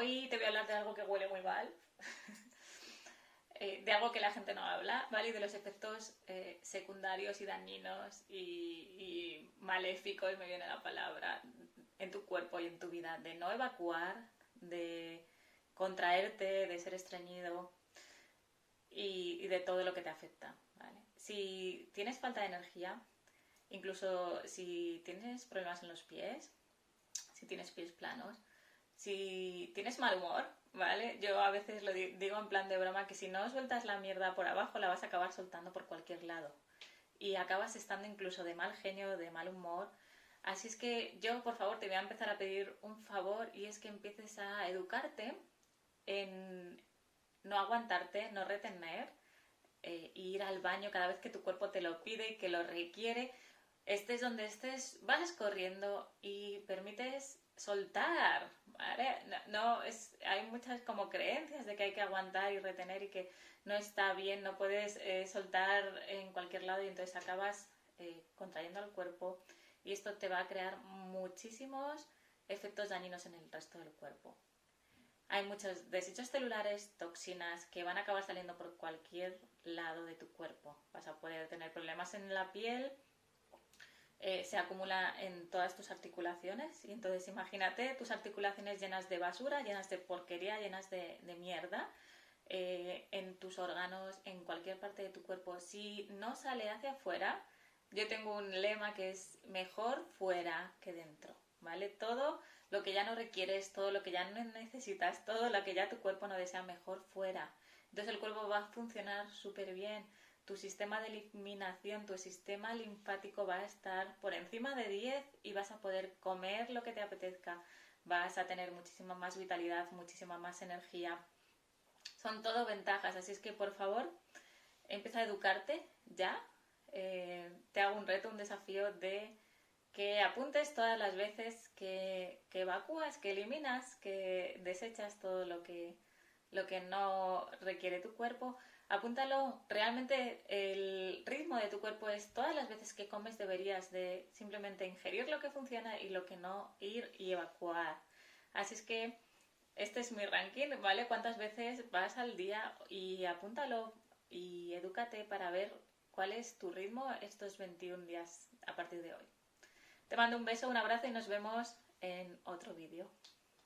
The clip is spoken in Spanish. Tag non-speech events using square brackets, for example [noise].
hoy te voy a hablar de algo que huele muy mal, [laughs] eh, de algo que la gente no habla, ¿vale? Y de los efectos eh, secundarios y dañinos y, maléficos, me viene la palabra, en tu cuerpo y en tu vida, de no evacuar, de contraerte, de ser estreñido y, y de todo lo que te afecta, ¿vale? Si tienes falta de energía, incluso si tienes problemas en los pies, si tienes pies planos, si tienes mal humor, ¿vale? Yo a veces lo digo en plan de broma que si no sueltas la mierda por abajo la vas a acabar soltando por cualquier lado. Y acabas estando incluso de mal genio, de mal humor. Así es que yo, por favor, te voy a empezar a pedir un favor y es que empieces a educarte en no aguantarte, no retener, eh, ir al baño cada vez que tu cuerpo te lo pide y que lo requiere. Estés donde estés, vas corriendo y permites soltar, ¿vale? No, es, hay muchas como creencias de que hay que aguantar y retener y que no está bien, no puedes eh, soltar en cualquier lado y entonces acabas eh, contrayendo el cuerpo y esto te va a crear muchísimos efectos dañinos en el resto del cuerpo. Hay muchos desechos celulares, toxinas que van a acabar saliendo por cualquier lado de tu cuerpo. Vas a poder tener problemas en la piel, eh, se acumula en todas tus articulaciones. Y entonces imagínate tus articulaciones llenas de basura, llenas de porquería, llenas de, mierda. Eh, en tus órganos, en cualquier parte de tu cuerpo. Si no sale hacia afuera, yo tengo un lema que es mejor fuera que dentro, ¿vale? Todo lo que ya no requieres, todo lo que ya no necesitas, todo lo que ya tu cuerpo no desea, mejor fuera. Entonces el cuerpo va a funcionar súper bien tu sistema de eliminación, tu sistema linfático va a estar por encima de 10 y vas a poder comer lo que te apetezca, vas a tener muchísima más vitalidad, muchísima más energía. Son todo ventajas, así es que por favor, empieza a educarte ya. Eh, te hago un reto, un desafío de que apuntes todas las veces que, que evacúas, que eliminas, que desechas todo lo que, lo que no requiere tu cuerpo apúntalo, realmente el ritmo de tu cuerpo es todas las veces que comes deberías de simplemente ingerir lo que funciona y lo que no ir y evacuar. Así es que este es mi ranking, ¿vale? ¿Cuántas veces vas al día y apúntalo y edúcate para ver cuál es tu ritmo estos 21 días a partir de hoy? Te mando un beso, un abrazo y nos vemos en otro vídeo.